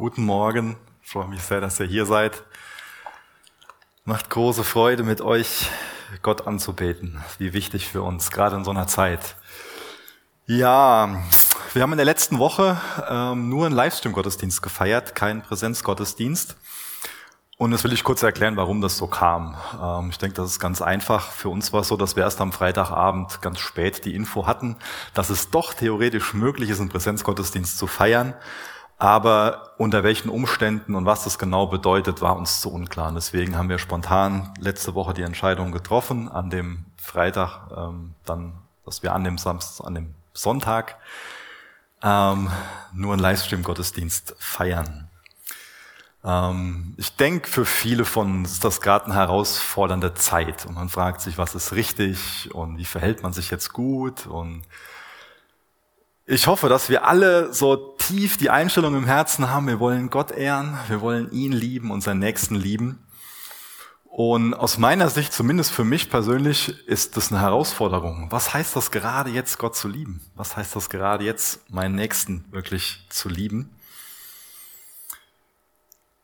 Guten Morgen. Ich freue mich sehr, dass ihr hier seid. Macht große Freude, mit euch Gott anzubeten. Wie wichtig für uns, gerade in so einer Zeit. Ja, wir haben in der letzten Woche ähm, nur einen Livestream-Gottesdienst gefeiert, keinen Präsenzgottesdienst. Und das will ich kurz erklären, warum das so kam. Ähm, ich denke, das ist ganz einfach. Für uns war es so, dass wir erst am Freitagabend ganz spät die Info hatten, dass es doch theoretisch möglich ist, einen Präsenzgottesdienst zu feiern. Aber unter welchen Umständen und was das genau bedeutet, war uns zu unklar. Und deswegen haben wir spontan letzte Woche die Entscheidung getroffen, an dem Freitag, ähm, dann, dass wir an dem Samstag, an dem Sonntag ähm, nur einen Livestream-Gottesdienst feiern. Ähm, ich denke, für viele von uns ist das gerade eine herausfordernde Zeit und man fragt sich, was ist richtig und wie verhält man sich jetzt gut und ich hoffe, dass wir alle so tief die Einstellung im Herzen haben, wir wollen Gott ehren, wir wollen ihn lieben und seinen Nächsten lieben. Und aus meiner Sicht, zumindest für mich persönlich, ist das eine Herausforderung. Was heißt das gerade jetzt, Gott zu lieben? Was heißt das gerade jetzt, meinen Nächsten wirklich zu lieben?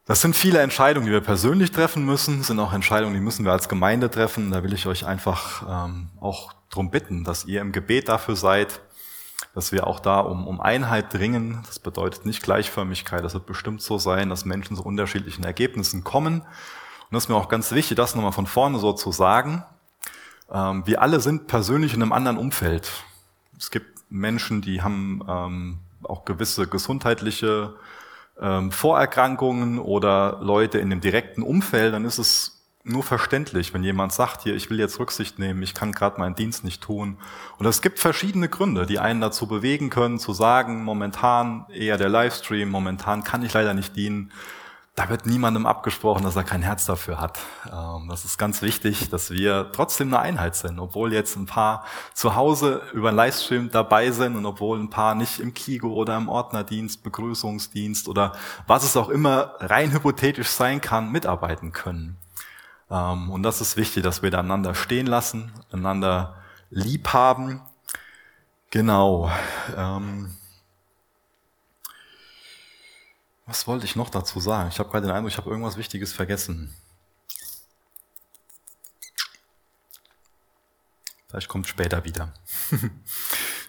Das sind viele Entscheidungen, die wir persönlich treffen müssen, sind auch Entscheidungen, die müssen wir als Gemeinde treffen. Da will ich euch einfach ähm, auch darum bitten, dass ihr im Gebet dafür seid, dass wir auch da um, um Einheit dringen. Das bedeutet nicht Gleichförmigkeit. Das wird bestimmt so sein, dass Menschen zu unterschiedlichen Ergebnissen kommen. Und das ist mir auch ganz wichtig, das nochmal von vorne so zu sagen. Ähm, wir alle sind persönlich in einem anderen Umfeld. Es gibt Menschen, die haben ähm, auch gewisse gesundheitliche ähm, Vorerkrankungen oder Leute in dem direkten Umfeld. Dann ist es nur verständlich, wenn jemand sagt, hier, ich will jetzt Rücksicht nehmen, ich kann gerade meinen Dienst nicht tun. Und es gibt verschiedene Gründe, die einen dazu bewegen können, zu sagen, momentan eher der Livestream, momentan kann ich leider nicht dienen. Da wird niemandem abgesprochen, dass er kein Herz dafür hat. Ähm, das ist ganz wichtig, dass wir trotzdem eine Einheit sind, obwohl jetzt ein paar zu Hause über einen Livestream dabei sind und obwohl ein paar nicht im Kigo oder im Ordnerdienst, Begrüßungsdienst oder was es auch immer rein hypothetisch sein kann, mitarbeiten können. Ähm, und das ist wichtig, dass wir da einander stehen lassen, einander lieb haben. Genau. Ähm, was wollte ich noch dazu sagen? Ich habe gerade den Eindruck, ich habe irgendwas Wichtiges vergessen. Vielleicht kommt später wieder.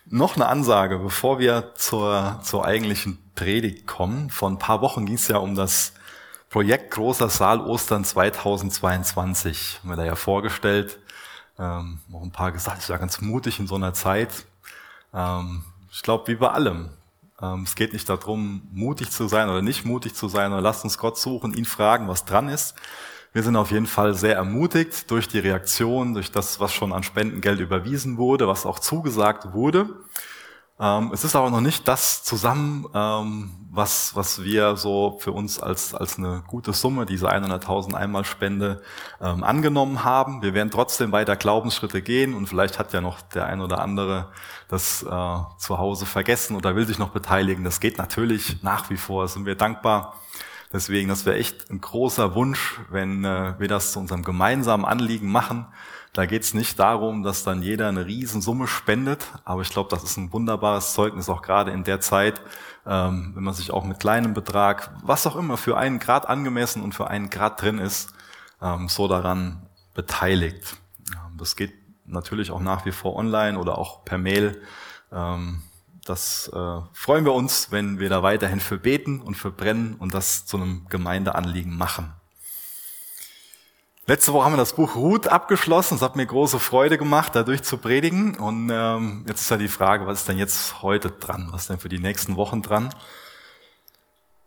noch eine Ansage, bevor wir zur, zur eigentlichen Predigt kommen. Vor ein paar Wochen ging es ja um das Projekt Großer Saal Ostern 2022 haben wir da ja vorgestellt. Ähm, noch ein paar gesagt, ich war ganz mutig in so einer Zeit. Ähm, ich glaube, wie bei allem. Ähm, es geht nicht darum, mutig zu sein oder nicht mutig zu sein, oder lasst uns Gott suchen, ihn fragen, was dran ist. Wir sind auf jeden Fall sehr ermutigt durch die Reaktion, durch das, was schon an Spendengeld überwiesen wurde, was auch zugesagt wurde. Ähm, es ist aber noch nicht das zusammen, ähm, was, was wir so für uns als, als eine gute Summe, diese 100.000 Einmalspende, ähm, angenommen haben. Wir werden trotzdem weiter Glaubensschritte gehen und vielleicht hat ja noch der ein oder andere das äh, zu Hause vergessen oder will sich noch beteiligen. Das geht natürlich nach wie vor, sind wir dankbar. Deswegen, das wäre echt ein großer Wunsch, wenn äh, wir das zu unserem gemeinsamen Anliegen machen da geht es nicht darum, dass dann jeder eine Riesensumme spendet, aber ich glaube, das ist ein wunderbares Zeugnis, auch gerade in der Zeit, ähm, wenn man sich auch mit kleinem Betrag, was auch immer für einen Grad angemessen und für einen Grad drin ist, ähm, so daran beteiligt. Das geht natürlich auch nach wie vor online oder auch per Mail. Ähm, das äh, freuen wir uns, wenn wir da weiterhin für beten und für brennen und das zu einem Gemeindeanliegen machen. Letzte Woche haben wir das Buch Ruth abgeschlossen. Es hat mir große Freude gemacht, dadurch zu predigen. Und ähm, jetzt ist ja die Frage, was ist denn jetzt heute dran? Was ist denn für die nächsten Wochen dran?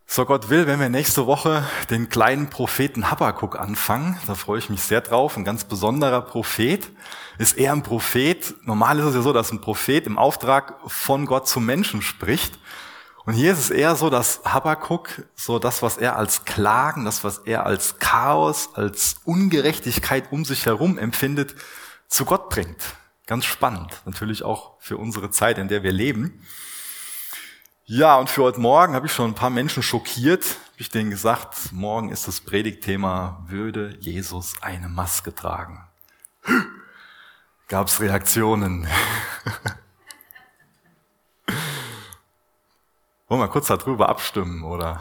So Gott will, wenn wir nächste Woche den kleinen Propheten Habakkuk anfangen, da freue ich mich sehr drauf. Ein ganz besonderer Prophet. Ist er ein Prophet? Normal ist es ja so, dass ein Prophet im Auftrag von Gott zum Menschen spricht. Und hier ist es eher so, dass Habakkuk so das, was er als Klagen, das, was er als Chaos, als Ungerechtigkeit um sich herum empfindet, zu Gott bringt. Ganz spannend. Natürlich auch für unsere Zeit, in der wir leben. Ja, und für heute Morgen habe ich schon ein paar Menschen schockiert. Habe ich denen gesagt, morgen ist das Predigtthema, würde Jesus eine Maske tragen? Gab es Reaktionen? Wollen wir kurz darüber abstimmen, oder?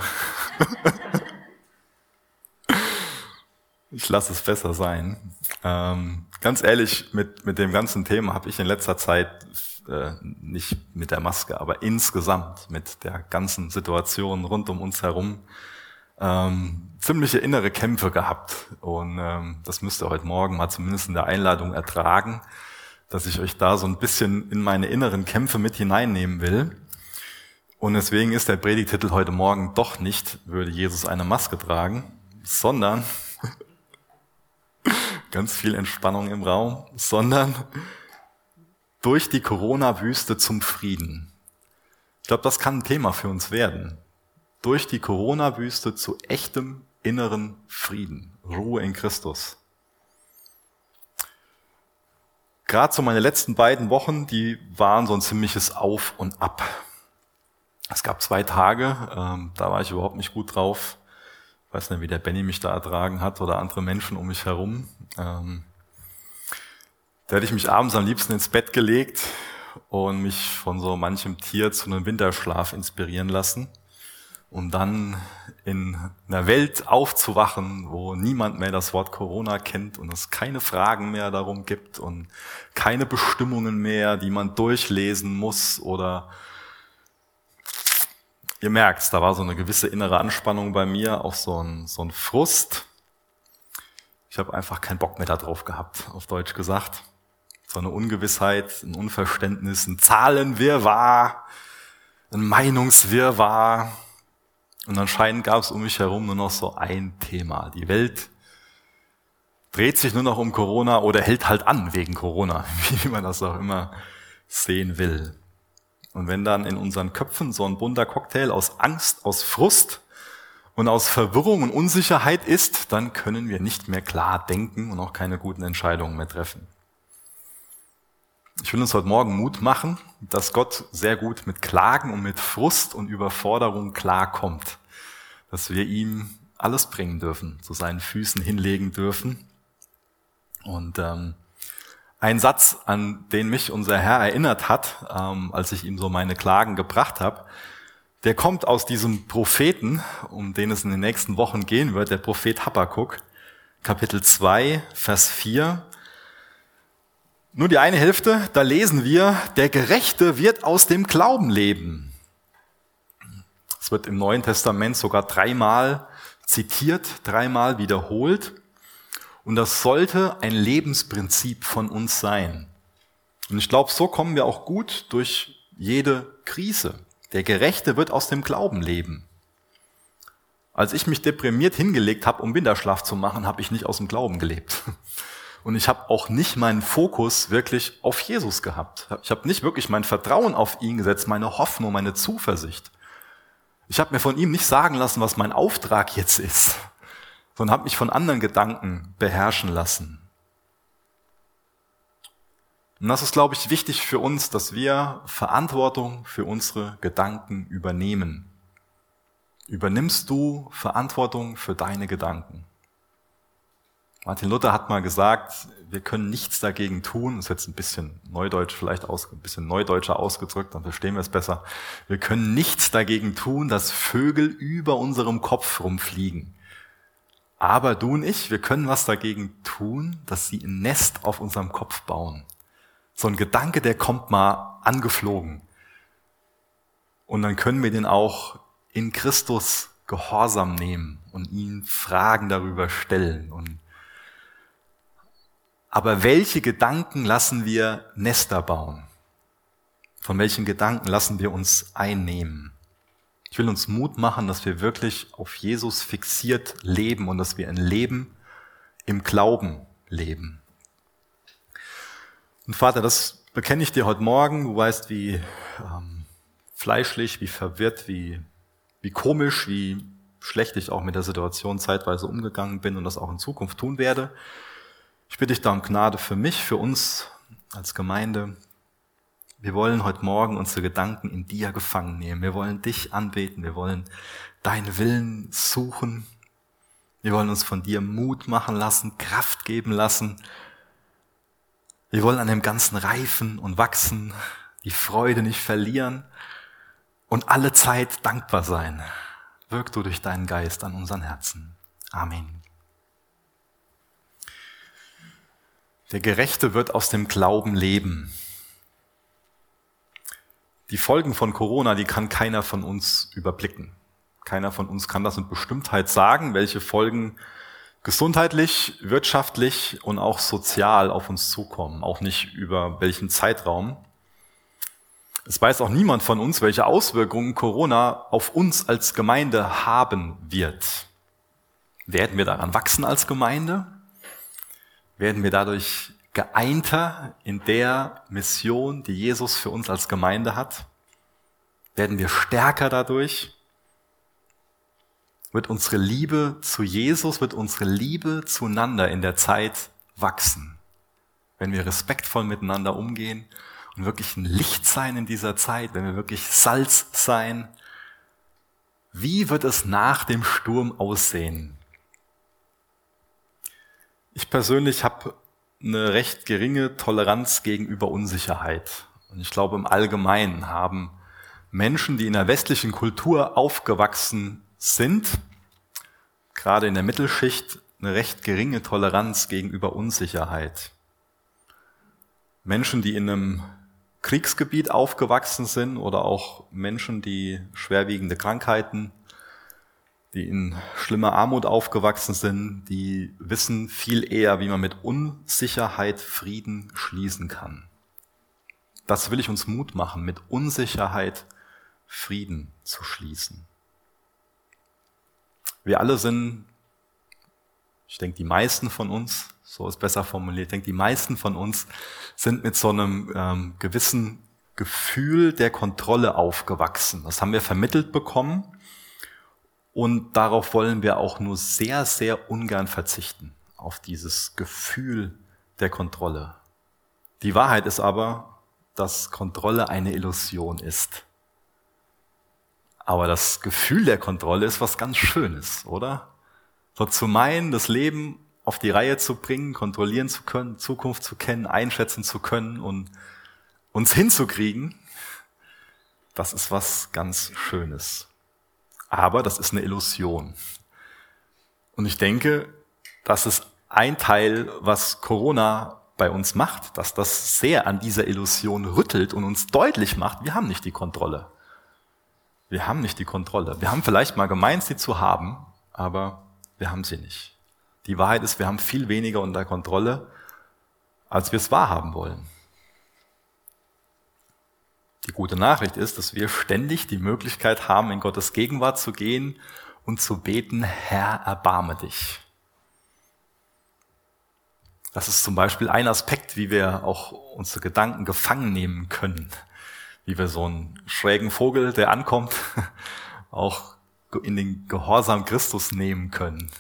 ich lasse es besser sein. Ähm, ganz ehrlich, mit, mit dem ganzen Thema habe ich in letzter Zeit äh, nicht mit der Maske, aber insgesamt mit der ganzen Situation rund um uns herum ähm, ziemliche innere Kämpfe gehabt. Und ähm, das müsst ihr heute Morgen mal zumindest in der Einladung ertragen, dass ich euch da so ein bisschen in meine inneren Kämpfe mit hineinnehmen will. Und deswegen ist der Predigtitel heute Morgen doch nicht, würde Jesus eine Maske tragen, sondern ganz viel Entspannung im Raum, sondern durch die Corona-Wüste zum Frieden. Ich glaube, das kann ein Thema für uns werden. Durch die Corona-Wüste zu echtem inneren Frieden, Ruhe in Christus. Gerade so meine letzten beiden Wochen, die waren so ein ziemliches Auf und Ab. Es gab zwei Tage, ähm, da war ich überhaupt nicht gut drauf. Ich weiß nicht, wie der Benny mich da ertragen hat oder andere Menschen um mich herum. Ähm, da hätte ich mich abends am liebsten ins Bett gelegt und mich von so manchem Tier zu einem Winterschlaf inspirieren lassen, um dann in einer Welt aufzuwachen, wo niemand mehr das Wort Corona kennt und es keine Fragen mehr darum gibt und keine Bestimmungen mehr, die man durchlesen muss oder Ihr merkt, da war so eine gewisse innere Anspannung bei mir, auch so ein, so ein Frust. Ich habe einfach keinen Bock mehr darauf gehabt, auf Deutsch gesagt. So eine Ungewissheit, ein Unverständnis, ein Zahlenwirrwarr, ein Meinungswirrwarr. Und anscheinend gab es um mich herum nur noch so ein Thema. Die Welt dreht sich nur noch um Corona oder hält halt an wegen Corona, wie man das auch immer sehen will. Und wenn dann in unseren Köpfen so ein bunter Cocktail aus Angst, aus Frust und aus Verwirrung und Unsicherheit ist, dann können wir nicht mehr klar denken und auch keine guten Entscheidungen mehr treffen. Ich will uns heute Morgen Mut machen, dass Gott sehr gut mit Klagen und mit Frust und Überforderung klarkommt. Dass wir ihm alles bringen dürfen, zu seinen Füßen hinlegen dürfen. Und ähm, ein Satz, an den mich unser Herr erinnert hat, ähm, als ich ihm so meine Klagen gebracht habe, der kommt aus diesem Propheten, um den es in den nächsten Wochen gehen wird, der Prophet Habakkuk, Kapitel 2, Vers 4. Nur die eine Hälfte, da lesen wir, der Gerechte wird aus dem Glauben leben. Es wird im Neuen Testament sogar dreimal zitiert, dreimal wiederholt. Und das sollte ein Lebensprinzip von uns sein. Und ich glaube, so kommen wir auch gut durch jede Krise. Der Gerechte wird aus dem Glauben leben. Als ich mich deprimiert hingelegt habe, um Winterschlaf zu machen, habe ich nicht aus dem Glauben gelebt. Und ich habe auch nicht meinen Fokus wirklich auf Jesus gehabt. Ich habe nicht wirklich mein Vertrauen auf ihn gesetzt, meine Hoffnung, meine Zuversicht. Ich habe mir von ihm nicht sagen lassen, was mein Auftrag jetzt ist sondern habe mich von anderen Gedanken beherrschen lassen. Und das ist, glaube ich, wichtig für uns, dass wir Verantwortung für unsere Gedanken übernehmen. Übernimmst du Verantwortung für deine Gedanken? Martin Luther hat mal gesagt, wir können nichts dagegen tun, das ist jetzt ein bisschen neudeutsch vielleicht aus, ein bisschen neudeutscher ausgedrückt, dann verstehen wir es besser. Wir können nichts dagegen tun, dass Vögel über unserem Kopf rumfliegen. Aber du und ich, wir können was dagegen tun, dass sie ein Nest auf unserem Kopf bauen. So ein Gedanke, der kommt mal angeflogen. Und dann können wir den auch in Christus Gehorsam nehmen und ihn Fragen darüber stellen. Und aber welche Gedanken lassen wir Nester bauen? Von welchen Gedanken lassen wir uns einnehmen? Ich will uns Mut machen, dass wir wirklich auf Jesus fixiert leben und dass wir ein Leben im Glauben leben. Und Vater, das bekenne ich dir heute Morgen. Du weißt, wie ähm, fleischlich, wie verwirrt, wie, wie komisch, wie schlecht ich auch mit der Situation zeitweise umgegangen bin und das auch in Zukunft tun werde. Ich bitte dich da um Gnade für mich, für uns als Gemeinde, wir wollen heute Morgen unsere Gedanken in dir gefangen nehmen. Wir wollen dich anbeten. Wir wollen deinen Willen suchen. Wir wollen uns von dir Mut machen lassen, Kraft geben lassen. Wir wollen an dem Ganzen reifen und wachsen, die Freude nicht verlieren und alle Zeit dankbar sein. Wirk du durch deinen Geist an unseren Herzen. Amen. Der Gerechte wird aus dem Glauben leben. Die Folgen von Corona, die kann keiner von uns überblicken. Keiner von uns kann das mit Bestimmtheit sagen, welche Folgen gesundheitlich, wirtschaftlich und auch sozial auf uns zukommen. Auch nicht über welchen Zeitraum. Es weiß auch niemand von uns, welche Auswirkungen Corona auf uns als Gemeinde haben wird. Werden wir daran wachsen als Gemeinde? Werden wir dadurch geeinter in der Mission, die Jesus für uns als Gemeinde hat? Werden wir stärker dadurch? Wird unsere Liebe zu Jesus, wird unsere Liebe zueinander in der Zeit wachsen? Wenn wir respektvoll miteinander umgehen und wirklich ein Licht sein in dieser Zeit, wenn wir wirklich Salz sein, wie wird es nach dem Sturm aussehen? Ich persönlich habe eine recht geringe Toleranz gegenüber Unsicherheit. Und ich glaube, im Allgemeinen haben Menschen, die in der westlichen Kultur aufgewachsen sind, gerade in der Mittelschicht, eine recht geringe Toleranz gegenüber Unsicherheit. Menschen, die in einem Kriegsgebiet aufgewachsen sind oder auch Menschen, die schwerwiegende Krankheiten, die in schlimmer Armut aufgewachsen sind, die wissen viel eher, wie man mit Unsicherheit Frieden schließen kann. Das will ich uns Mut machen, mit Unsicherheit Frieden zu schließen. Wir alle sind, ich denke, die meisten von uns, so ist besser formuliert, ich denke, die meisten von uns sind mit so einem ähm, gewissen Gefühl der Kontrolle aufgewachsen. Das haben wir vermittelt bekommen und darauf wollen wir auch nur sehr, sehr ungern verzichten, auf dieses Gefühl der Kontrolle. Die Wahrheit ist aber, dass Kontrolle eine Illusion ist. Aber das Gefühl der Kontrolle ist was ganz Schönes, oder? So zu meinen, das Leben auf die Reihe zu bringen, kontrollieren zu können, Zukunft zu kennen, einschätzen zu können und uns hinzukriegen, das ist was ganz Schönes. Aber das ist eine Illusion. Und ich denke, das ist ein Teil, was Corona bei uns macht, dass das sehr an dieser Illusion rüttelt und uns deutlich macht, wir haben nicht die Kontrolle. Wir haben nicht die Kontrolle. Wir haben vielleicht mal gemeint, sie zu haben, aber wir haben sie nicht. Die Wahrheit ist, wir haben viel weniger unter Kontrolle, als wir es wahrhaben wollen. Die gute Nachricht ist, dass wir ständig die Möglichkeit haben, in Gottes Gegenwart zu gehen und zu beten, Herr, erbarme dich. Das ist zum Beispiel ein Aspekt, wie wir auch unsere Gedanken gefangen nehmen können. Wie wir so einen schrägen Vogel, der ankommt, auch in den Gehorsam Christus nehmen können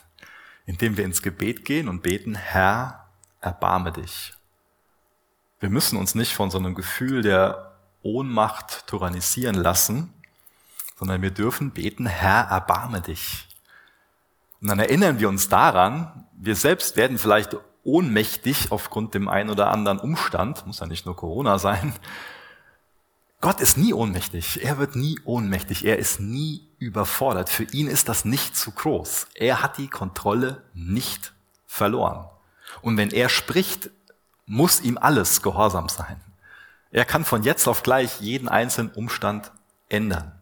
indem wir ins Gebet gehen und beten, Herr, erbarme dich. Wir müssen uns nicht von so einem Gefühl der Ohnmacht tyrannisieren lassen, sondern wir dürfen beten, Herr, erbarme dich. Und dann erinnern wir uns daran, wir selbst werden vielleicht ohnmächtig aufgrund dem einen oder anderen Umstand, muss ja nicht nur Corona sein, Gott ist nie ohnmächtig. Er wird nie ohnmächtig. Er ist nie überfordert. Für ihn ist das nicht zu groß. Er hat die Kontrolle nicht verloren. Und wenn er spricht, muss ihm alles gehorsam sein. Er kann von jetzt auf gleich jeden einzelnen Umstand ändern.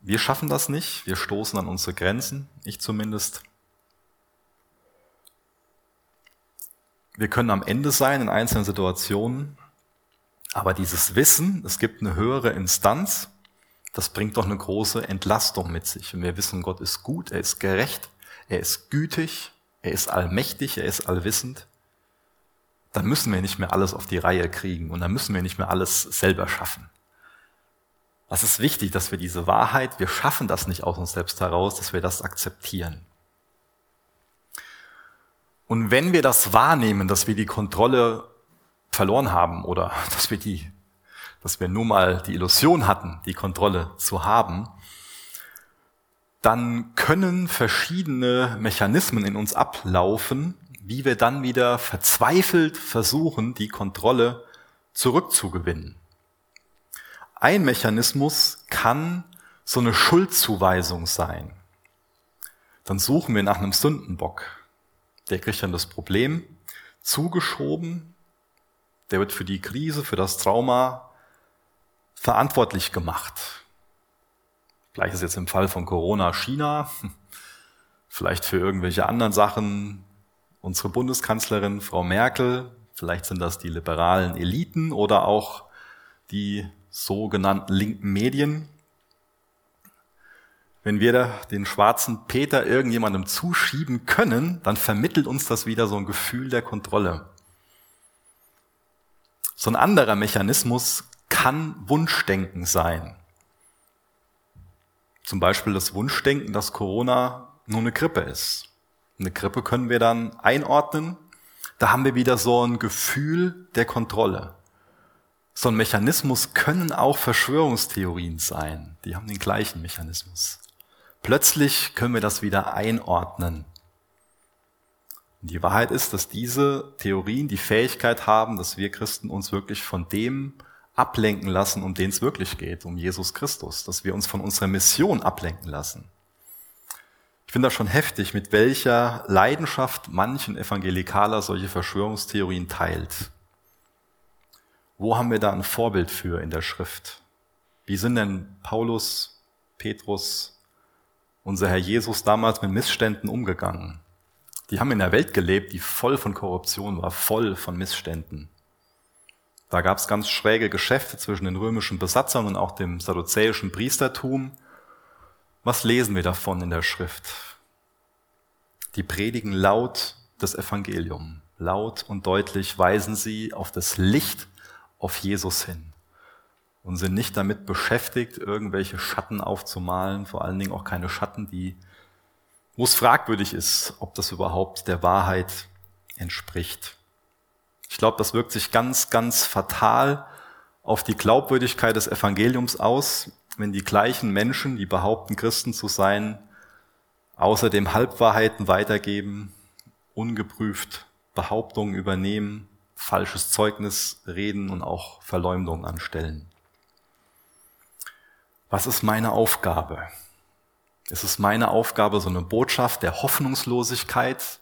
Wir schaffen das nicht. Wir stoßen an unsere Grenzen. Ich zumindest. Wir können am Ende sein in einzelnen Situationen. Aber dieses Wissen, es gibt eine höhere Instanz, das bringt doch eine große Entlastung mit sich. Und wir wissen, Gott ist gut, er ist gerecht, er ist gütig, er ist allmächtig, er ist allwissend. Dann müssen wir nicht mehr alles auf die Reihe kriegen und dann müssen wir nicht mehr alles selber schaffen. Das ist wichtig, dass wir diese Wahrheit, wir schaffen das nicht aus uns selbst heraus, dass wir das akzeptieren. Und wenn wir das wahrnehmen, dass wir die Kontrolle verloren haben oder dass wir die, dass wir nur mal die Illusion hatten, die Kontrolle zu haben, dann können verschiedene Mechanismen in uns ablaufen, wie wir dann wieder verzweifelt versuchen, die Kontrolle zurückzugewinnen. Ein Mechanismus kann so eine Schuldzuweisung sein. Dann suchen wir nach einem Sündenbock. Der kriegt dann das Problem zugeschoben. Der wird für die Krise, für das Trauma verantwortlich gemacht. Gleiches jetzt im Fall von Corona China. Vielleicht für irgendwelche anderen Sachen unsere Bundeskanzlerin Frau Merkel. Vielleicht sind das die liberalen Eliten oder auch die sogenannten linken Medien. Wenn wir da den schwarzen Peter irgendjemandem zuschieben können, dann vermittelt uns das wieder so ein Gefühl der Kontrolle. So ein anderer Mechanismus kann Wunschdenken sein. Zum Beispiel das Wunschdenken, dass Corona nur eine Grippe ist. Eine Grippe können wir dann einordnen. Da haben wir wieder so ein Gefühl der Kontrolle. So ein Mechanismus können auch Verschwörungstheorien sein. Die haben den gleichen Mechanismus. Plötzlich können wir das wieder einordnen. Und die Wahrheit ist, dass diese Theorien die Fähigkeit haben, dass wir Christen uns wirklich von dem ablenken lassen, um den es wirklich geht, um Jesus Christus, dass wir uns von unserer Mission ablenken lassen. Ich finde das schon heftig, mit welcher Leidenschaft manchen Evangelikaler solche Verschwörungstheorien teilt. Wo haben wir da ein Vorbild für in der Schrift? Wie sind denn Paulus, Petrus, unser Herr Jesus damals mit Missständen umgegangen? Die haben in einer Welt gelebt, die voll von Korruption war, voll von Missständen. Da gab es ganz schräge Geschäfte zwischen den römischen Besatzern und auch dem sadduzäischen Priestertum. Was lesen wir davon in der Schrift? Die predigen laut das Evangelium. Laut und deutlich weisen sie auf das Licht, auf Jesus hin. Und sind nicht damit beschäftigt, irgendwelche Schatten aufzumalen, vor allen Dingen auch keine Schatten, die, wo es fragwürdig ist, ob das überhaupt der Wahrheit entspricht. Ich glaube, das wirkt sich ganz, ganz fatal auf die Glaubwürdigkeit des Evangeliums aus, wenn die gleichen Menschen, die behaupten, Christen zu sein, außerdem Halbwahrheiten weitergeben, ungeprüft Behauptungen übernehmen, falsches Zeugnis reden und auch Verleumdung anstellen. Was ist meine Aufgabe? Es ist meine Aufgabe, so eine Botschaft der Hoffnungslosigkeit,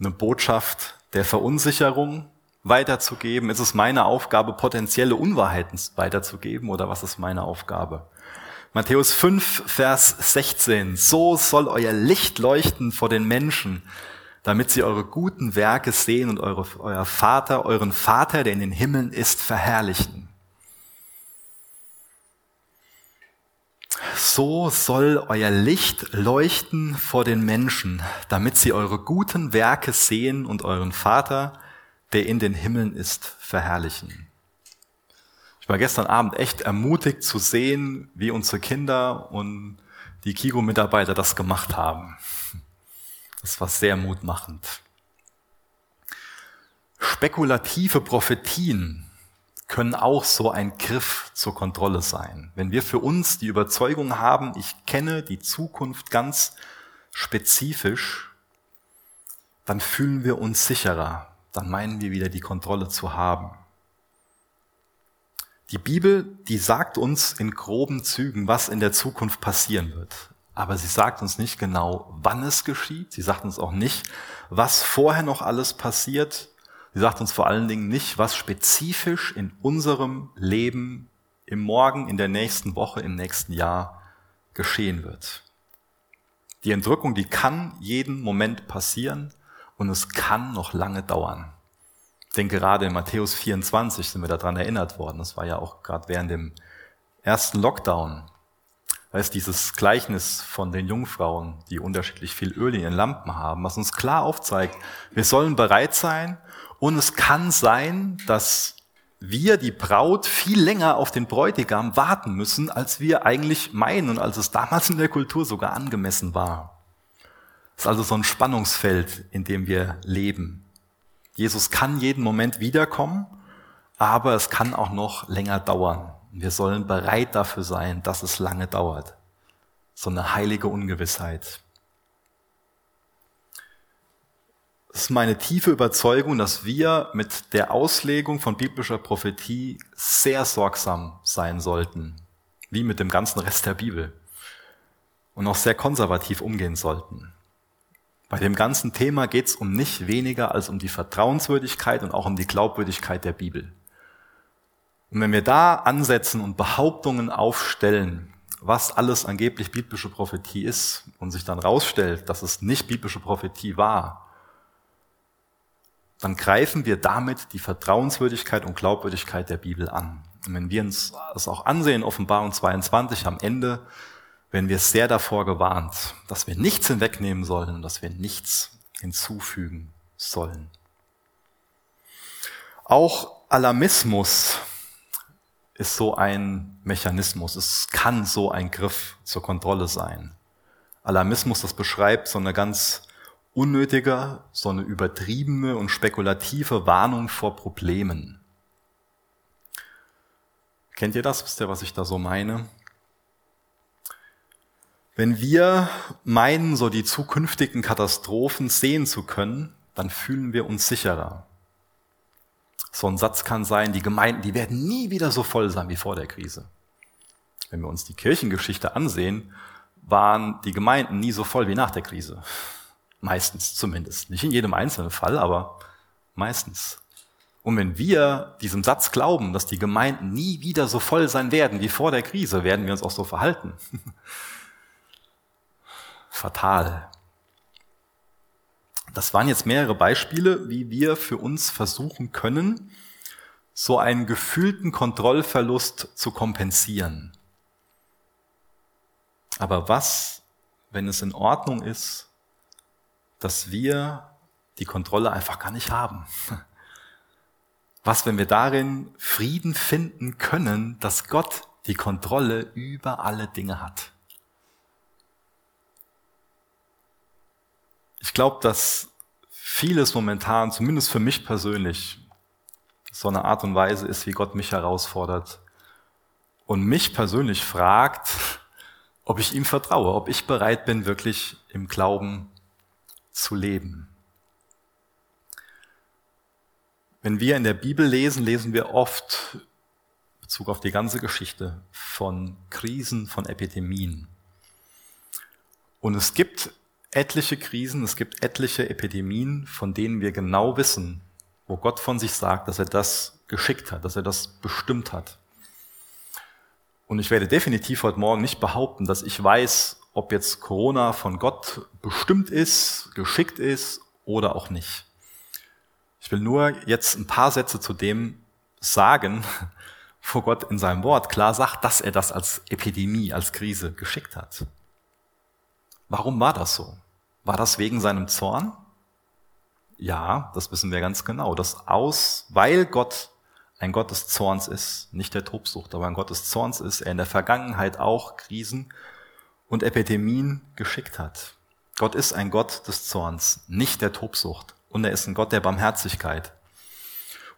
eine Botschaft der Verunsicherung, weiterzugeben? Ist es meine Aufgabe, potenzielle Unwahrheiten weiterzugeben oder was ist meine Aufgabe? Matthäus 5, Vers 16. So soll euer Licht leuchten vor den Menschen, damit sie eure guten Werke sehen und eure, euer Vater, euren Vater, der in den Himmeln ist, verherrlichen. So soll euer Licht leuchten vor den Menschen, damit sie eure guten Werke sehen und euren Vater, der in den Himmeln ist, verherrlichen. Ich war gestern Abend echt ermutigt zu sehen, wie unsere Kinder und die Kigo-Mitarbeiter das gemacht haben. Das war sehr mutmachend. Spekulative Prophetien können auch so ein Griff zur Kontrolle sein. Wenn wir für uns die Überzeugung haben, ich kenne die Zukunft ganz spezifisch, dann fühlen wir uns sicherer, dann meinen wir wieder die Kontrolle zu haben. Die Bibel, die sagt uns in groben Zügen, was in der Zukunft passieren wird. Aber sie sagt uns nicht genau, wann es geschieht. Sie sagt uns auch nicht, was vorher noch alles passiert. Sie sagt uns vor allen Dingen nicht, was spezifisch in unserem Leben im Morgen, in der nächsten Woche, im nächsten Jahr geschehen wird. Die Entrückung, die kann jeden Moment passieren und es kann noch lange dauern. Denke, gerade in Matthäus 24 sind wir daran erinnert worden. Das war ja auch gerade während dem ersten Lockdown. Da ist dieses Gleichnis von den Jungfrauen, die unterschiedlich viel Öl in ihren Lampen haben, was uns klar aufzeigt, wir sollen bereit sein und es kann sein, dass wir, die Braut, viel länger auf den Bräutigam warten müssen, als wir eigentlich meinen und als es damals in der Kultur sogar angemessen war. Das ist also so ein Spannungsfeld, in dem wir leben. Jesus kann jeden Moment wiederkommen, aber es kann auch noch länger dauern. Wir sollen bereit dafür sein, dass es lange dauert. So eine heilige Ungewissheit. Es ist meine tiefe Überzeugung, dass wir mit der Auslegung von biblischer Prophetie sehr sorgsam sein sollten, wie mit dem ganzen Rest der Bibel, und auch sehr konservativ umgehen sollten. Bei dem ganzen Thema geht es um nicht weniger als um die Vertrauenswürdigkeit und auch um die Glaubwürdigkeit der Bibel. Und wenn wir da ansetzen und Behauptungen aufstellen, was alles angeblich biblische Prophetie ist und sich dann rausstellt, dass es nicht biblische Prophetie war, dann greifen wir damit die Vertrauenswürdigkeit und Glaubwürdigkeit der Bibel an. Und wenn wir uns das auch ansehen, Offenbarung 22 am Ende, werden wir sehr davor gewarnt, dass wir nichts hinwegnehmen sollen, dass wir nichts hinzufügen sollen. Auch Alarmismus ist so ein Mechanismus. Es kann so ein Griff zur Kontrolle sein. Alarmismus, das beschreibt so eine ganz unnötige, so eine übertriebene und spekulative Warnung vor Problemen. Kennt ihr das? Wisst ihr, was ich da so meine? Wenn wir meinen, so die zukünftigen Katastrophen sehen zu können, dann fühlen wir uns sicherer. So ein Satz kann sein, die Gemeinden, die werden nie wieder so voll sein wie vor der Krise. Wenn wir uns die Kirchengeschichte ansehen, waren die Gemeinden nie so voll wie nach der Krise. Meistens zumindest. Nicht in jedem einzelnen Fall, aber meistens. Und wenn wir diesem Satz glauben, dass die Gemeinden nie wieder so voll sein werden wie vor der Krise, werden wir uns auch so verhalten. Fatal. Das waren jetzt mehrere Beispiele, wie wir für uns versuchen können, so einen gefühlten Kontrollverlust zu kompensieren. Aber was, wenn es in Ordnung ist, dass wir die Kontrolle einfach gar nicht haben. Was, wenn wir darin Frieden finden können, dass Gott die Kontrolle über alle Dinge hat? Ich glaube, dass vieles momentan, zumindest für mich persönlich, so eine Art und Weise ist, wie Gott mich herausfordert und mich persönlich fragt, ob ich ihm vertraue, ob ich bereit bin, wirklich im Glauben zu leben. Wenn wir in der Bibel lesen, lesen wir oft Bezug auf die ganze Geschichte von Krisen, von Epidemien. Und es gibt etliche Krisen, es gibt etliche Epidemien, von denen wir genau wissen, wo Gott von sich sagt, dass er das geschickt hat, dass er das bestimmt hat. Und ich werde definitiv heute Morgen nicht behaupten, dass ich weiß, ob jetzt Corona von Gott bestimmt ist, geschickt ist oder auch nicht. Ich will nur jetzt ein paar Sätze zu dem sagen, wo Gott in seinem Wort klar sagt, dass er das als Epidemie, als Krise geschickt hat. Warum war das so? War das wegen seinem Zorn? Ja, das wissen wir ganz genau. Das aus, weil Gott ein Gott des Zorns ist, nicht der Tobsucht, aber ein Gott des Zorns ist, er in der Vergangenheit auch Krisen und Epidemien geschickt hat. Gott ist ein Gott des Zorns, nicht der Tobsucht. Und er ist ein Gott der Barmherzigkeit.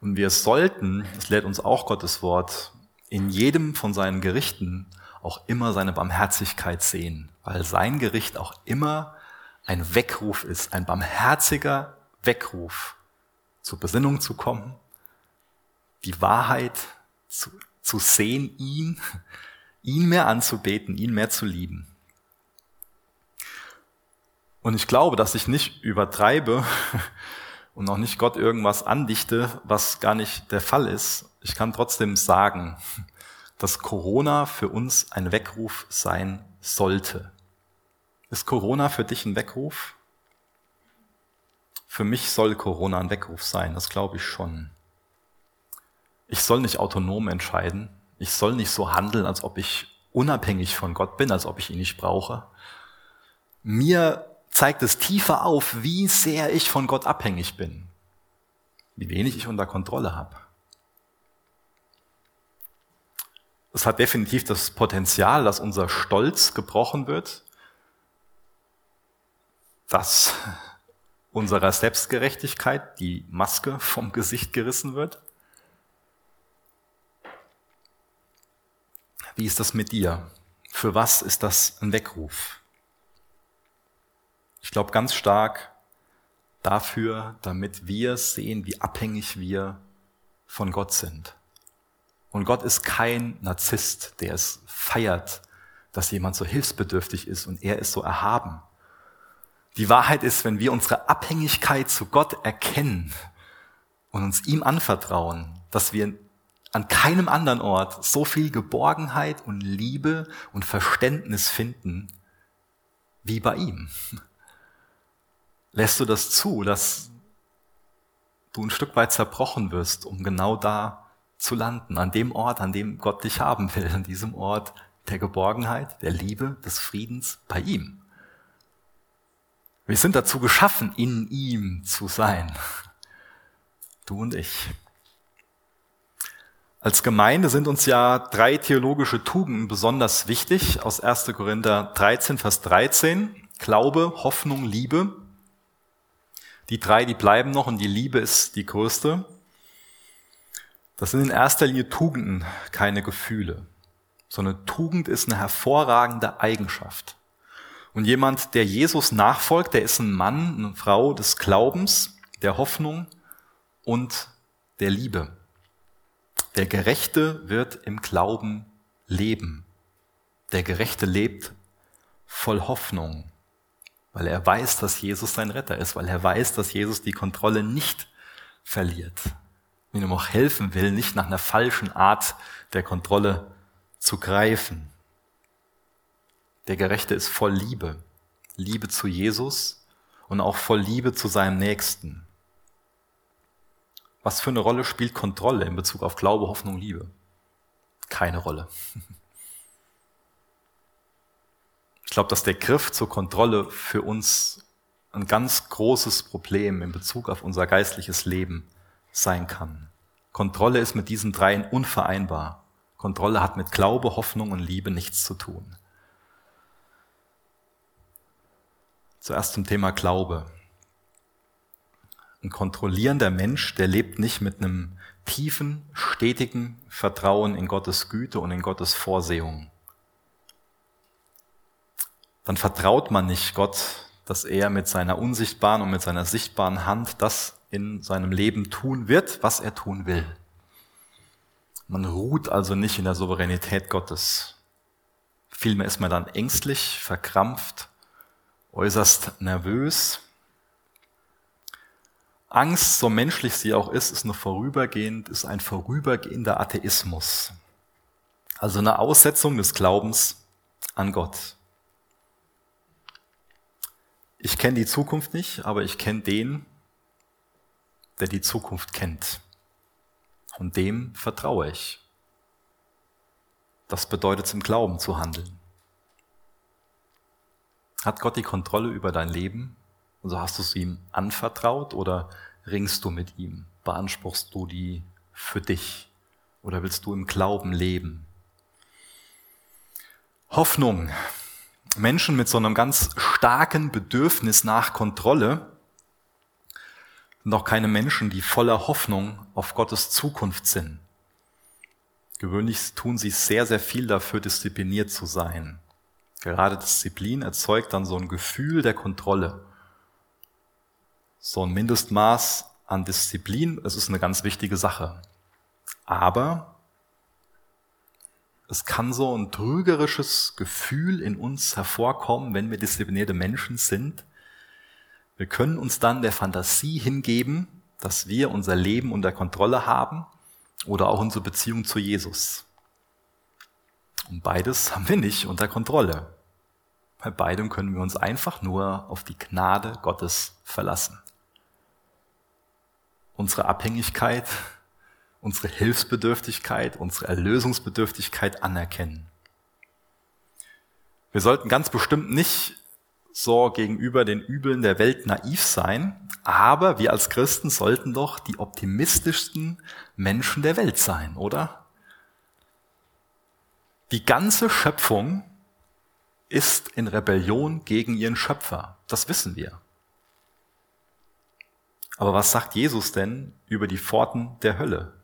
Und wir sollten, das lehrt uns auch Gottes Wort, in jedem von seinen Gerichten auch immer seine Barmherzigkeit sehen, weil sein Gericht auch immer ein Weckruf ist, ein barmherziger Weckruf, zur Besinnung zu kommen, die Wahrheit zu, zu sehen, ihn, ihn mehr anzubeten, ihn mehr zu lieben. Und ich glaube, dass ich nicht übertreibe und auch nicht Gott irgendwas andichte, was gar nicht der Fall ist. Ich kann trotzdem sagen, dass Corona für uns ein Weckruf sein sollte. Ist Corona für dich ein Weckruf? Für mich soll Corona ein Weckruf sein, das glaube ich schon. Ich soll nicht autonom entscheiden. Ich soll nicht so handeln, als ob ich unabhängig von Gott bin, als ob ich ihn nicht brauche. Mir zeigt es tiefer auf, wie sehr ich von Gott abhängig bin, wie wenig ich unter Kontrolle habe. Es hat definitiv das Potenzial, dass unser Stolz gebrochen wird, dass unserer Selbstgerechtigkeit die Maske vom Gesicht gerissen wird. Wie ist das mit dir? Für was ist das ein Weckruf? Ich glaube ganz stark, dafür, damit wir sehen, wie abhängig wir von Gott sind. Und Gott ist kein Narzisst, der es feiert, dass jemand so hilfsbedürftig ist und er ist so erhaben. Die Wahrheit ist, wenn wir unsere Abhängigkeit zu Gott erkennen und uns ihm anvertrauen, dass wir an keinem anderen Ort so viel Geborgenheit und Liebe und Verständnis finden wie bei ihm. Lässt du das zu, dass du ein Stück weit zerbrochen wirst, um genau da zu landen, an dem Ort, an dem Gott dich haben will, an diesem Ort der Geborgenheit, der Liebe, des Friedens bei ihm. Wir sind dazu geschaffen, in ihm zu sein. Du und ich. Als Gemeinde sind uns ja drei theologische Tugenden besonders wichtig aus 1. Korinther 13, Vers 13. Glaube, Hoffnung, Liebe. Die drei, die bleiben noch und die Liebe ist die größte. Das sind in erster Linie Tugenden, keine Gefühle. So eine Tugend ist eine hervorragende Eigenschaft. Und jemand, der Jesus nachfolgt, der ist ein Mann, eine Frau des Glaubens, der Hoffnung und der Liebe. Der Gerechte wird im Glauben leben. Der Gerechte lebt voll Hoffnung, weil er weiß, dass Jesus sein Retter ist, weil er weiß, dass Jesus die Kontrolle nicht verliert und ihm auch helfen will, nicht nach einer falschen Art der Kontrolle zu greifen. Der Gerechte ist voll Liebe. Liebe zu Jesus und auch voll Liebe zu seinem Nächsten. Was für eine Rolle spielt Kontrolle in Bezug auf Glaube, Hoffnung, Liebe? Keine Rolle. Ich glaube, dass der Griff zur Kontrolle für uns ein ganz großes Problem in Bezug auf unser geistliches Leben sein kann. Kontrolle ist mit diesen dreien unvereinbar. Kontrolle hat mit Glaube, Hoffnung und Liebe nichts zu tun. Zuerst zum Thema Glaube. Ein kontrollierender Mensch, der lebt nicht mit einem tiefen, stetigen Vertrauen in Gottes Güte und in Gottes Vorsehung. Dann vertraut man nicht Gott, dass er mit seiner unsichtbaren und mit seiner sichtbaren Hand das in seinem Leben tun wird, was er tun will. Man ruht also nicht in der Souveränität Gottes. Vielmehr ist man dann ängstlich, verkrampft, äußerst nervös. Angst, so menschlich sie auch ist, ist nur vorübergehend, ist ein vorübergehender Atheismus. Also eine Aussetzung des Glaubens an Gott. Ich kenne die Zukunft nicht, aber ich kenne den, der die Zukunft kennt. Und dem vertraue ich. Das bedeutet im Glauben zu handeln. Hat Gott die Kontrolle über dein Leben? Also hast du es ihm anvertraut oder ringst du mit ihm? Beanspruchst du die für dich? Oder willst du im Glauben leben? Hoffnung. Menschen mit so einem ganz starken Bedürfnis nach Kontrolle sind auch keine Menschen, die voller Hoffnung auf Gottes Zukunft sind. Gewöhnlich tun sie sehr, sehr viel dafür, diszipliniert zu sein. Gerade Disziplin erzeugt dann so ein Gefühl der Kontrolle. So ein Mindestmaß an Disziplin, es ist eine ganz wichtige Sache. Aber es kann so ein trügerisches Gefühl in uns hervorkommen, wenn wir disziplinierte Menschen sind, wir können uns dann der Fantasie hingeben, dass wir unser Leben unter Kontrolle haben oder auch unsere Beziehung zu Jesus. Und beides haben wir nicht unter Kontrolle. Bei beidem können wir uns einfach nur auf die Gnade Gottes verlassen. Unsere Abhängigkeit, unsere Hilfsbedürftigkeit, unsere Erlösungsbedürftigkeit anerkennen. Wir sollten ganz bestimmt nicht so gegenüber den Übeln der Welt naiv sein, aber wir als Christen sollten doch die optimistischsten Menschen der Welt sein, oder? Die ganze Schöpfung ist in Rebellion gegen ihren Schöpfer. Das wissen wir. Aber was sagt Jesus denn über die Pforten der Hölle?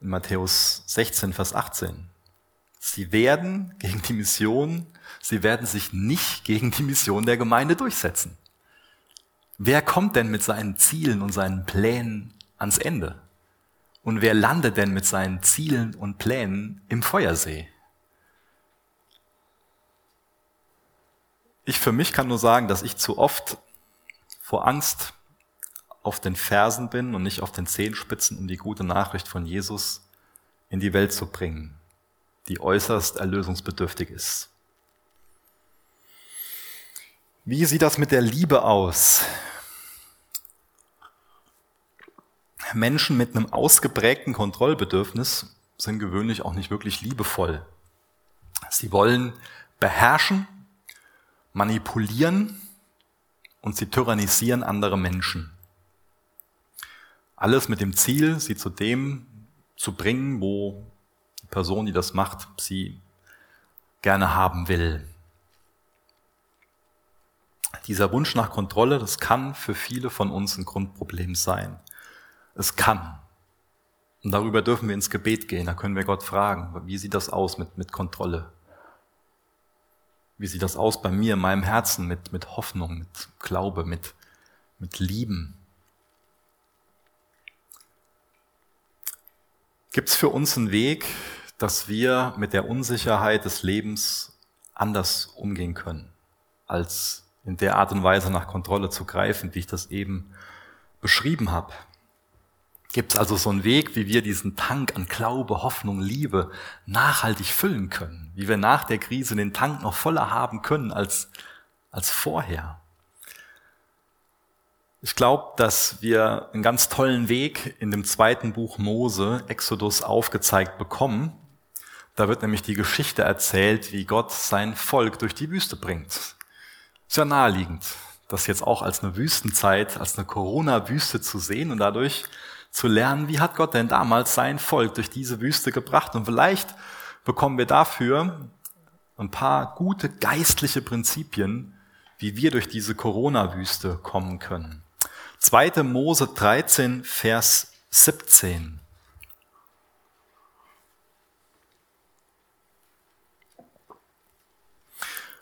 In Matthäus 16, Vers 18. Sie werden gegen die Mission, sie werden sich nicht gegen die Mission der Gemeinde durchsetzen. Wer kommt denn mit seinen Zielen und seinen Plänen ans Ende? Und wer landet denn mit seinen Zielen und Plänen im Feuersee? Ich für mich kann nur sagen, dass ich zu oft vor Angst auf den Fersen bin und nicht auf den Zehenspitzen, um die gute Nachricht von Jesus in die Welt zu bringen, die äußerst erlösungsbedürftig ist. Wie sieht das mit der Liebe aus? Menschen mit einem ausgeprägten Kontrollbedürfnis sind gewöhnlich auch nicht wirklich liebevoll. Sie wollen beherrschen, manipulieren und sie tyrannisieren andere Menschen. Alles mit dem Ziel, sie zu dem zu bringen, wo die Person, die das macht, sie gerne haben will. Dieser Wunsch nach Kontrolle, das kann für viele von uns ein Grundproblem sein. Es kann. Und darüber dürfen wir ins Gebet gehen. Da können wir Gott fragen, wie sieht das aus mit, mit Kontrolle? Wie sieht das aus bei mir, in meinem Herzen, mit, mit Hoffnung, mit Glaube, mit, mit Lieben? Gibt es für uns einen Weg, dass wir mit der Unsicherheit des Lebens anders umgehen können, als in der Art und Weise nach Kontrolle zu greifen, wie ich das eben beschrieben habe? Gibt es also so einen Weg, wie wir diesen Tank an Glaube, Hoffnung, Liebe nachhaltig füllen können? Wie wir nach der Krise den Tank noch voller haben können als, als vorher? Ich glaube, dass wir einen ganz tollen Weg in dem zweiten Buch Mose, Exodus, aufgezeigt bekommen. Da wird nämlich die Geschichte erzählt, wie Gott sein Volk durch die Wüste bringt. Ist ja naheliegend, das jetzt auch als eine Wüstenzeit, als eine Corona-Wüste zu sehen und dadurch zu lernen, wie hat Gott denn damals sein Volk durch diese Wüste gebracht. Und vielleicht bekommen wir dafür ein paar gute geistliche Prinzipien, wie wir durch diese Corona-Wüste kommen können. 2. Mose 13, Vers 17.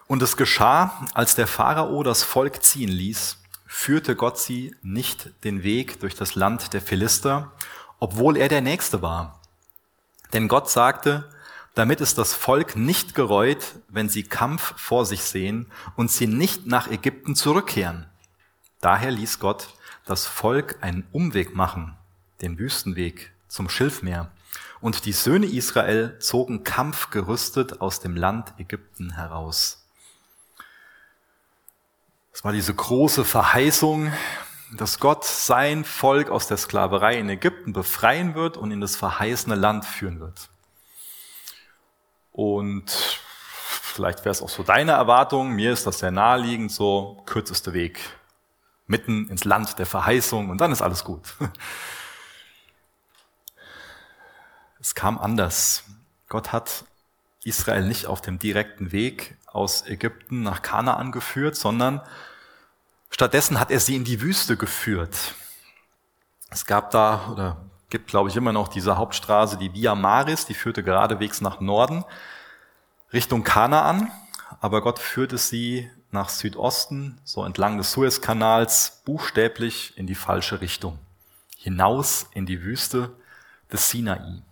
Und es geschah, als der Pharao das Volk ziehen ließ, führte Gott sie nicht den Weg durch das Land der Philister, obwohl er der Nächste war. Denn Gott sagte, damit es das Volk nicht gereut, wenn sie Kampf vor sich sehen und sie nicht nach Ägypten zurückkehren. Daher ließ Gott das Volk einen Umweg machen, den Wüstenweg zum Schilfmeer. Und die Söhne Israel zogen kampfgerüstet aus dem Land Ägypten heraus. Es war diese große Verheißung, dass Gott sein Volk aus der Sklaverei in Ägypten befreien wird und in das verheißene Land führen wird. Und vielleicht wäre es auch so deine Erwartung, mir ist das sehr naheliegend, so kürzeste Weg mitten ins Land der Verheißung und dann ist alles gut. Es kam anders. Gott hat Israel nicht auf dem direkten Weg aus Ägypten nach Kanaan geführt, sondern stattdessen hat er sie in die Wüste geführt. Es gab da oder gibt, glaube ich, immer noch diese Hauptstraße, die Via Maris, die führte geradewegs nach Norden Richtung Kanaan, aber Gott führte sie nach Südosten, so entlang des Suezkanals, buchstäblich in die falsche Richtung, hinaus in die Wüste des Sinai.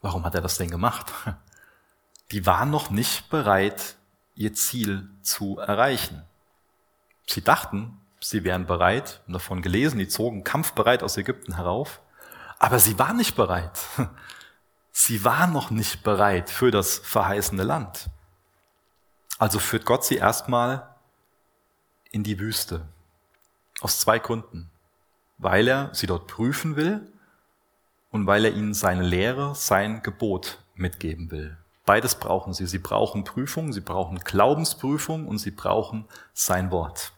Warum hat er das denn gemacht? Die waren noch nicht bereit, ihr Ziel zu erreichen. Sie dachten, sie wären bereit, und davon gelesen, die zogen kampfbereit aus Ägypten herauf, aber sie waren nicht bereit. Sie waren noch nicht bereit für das verheißene Land. Also führt Gott sie erstmal in die Wüste. Aus zwei Gründen. Weil er sie dort prüfen will und weil er ihnen seine Lehre, sein Gebot mitgeben will. Beides brauchen sie. Sie brauchen Prüfung, sie brauchen Glaubensprüfung und sie brauchen sein Wort.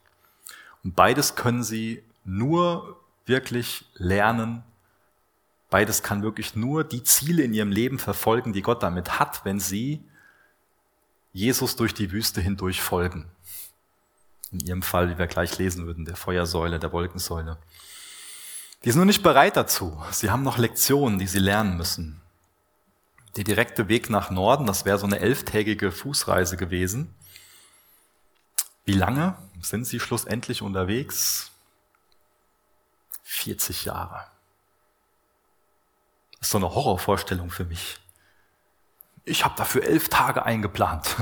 Und beides können sie nur wirklich lernen. Beides kann wirklich nur die Ziele in ihrem Leben verfolgen, die Gott damit hat, wenn sie Jesus durch die Wüste hindurch folgen. In ihrem Fall, wie wir gleich lesen würden, der Feuersäule, der Wolkensäule. Die sind nur nicht bereit dazu. Sie haben noch Lektionen, die sie lernen müssen. Der direkte Weg nach Norden, das wäre so eine elftägige Fußreise gewesen. Wie lange sind sie schlussendlich unterwegs? 40 Jahre. Das ist so eine Horrorvorstellung für mich. Ich habe dafür elf Tage eingeplant.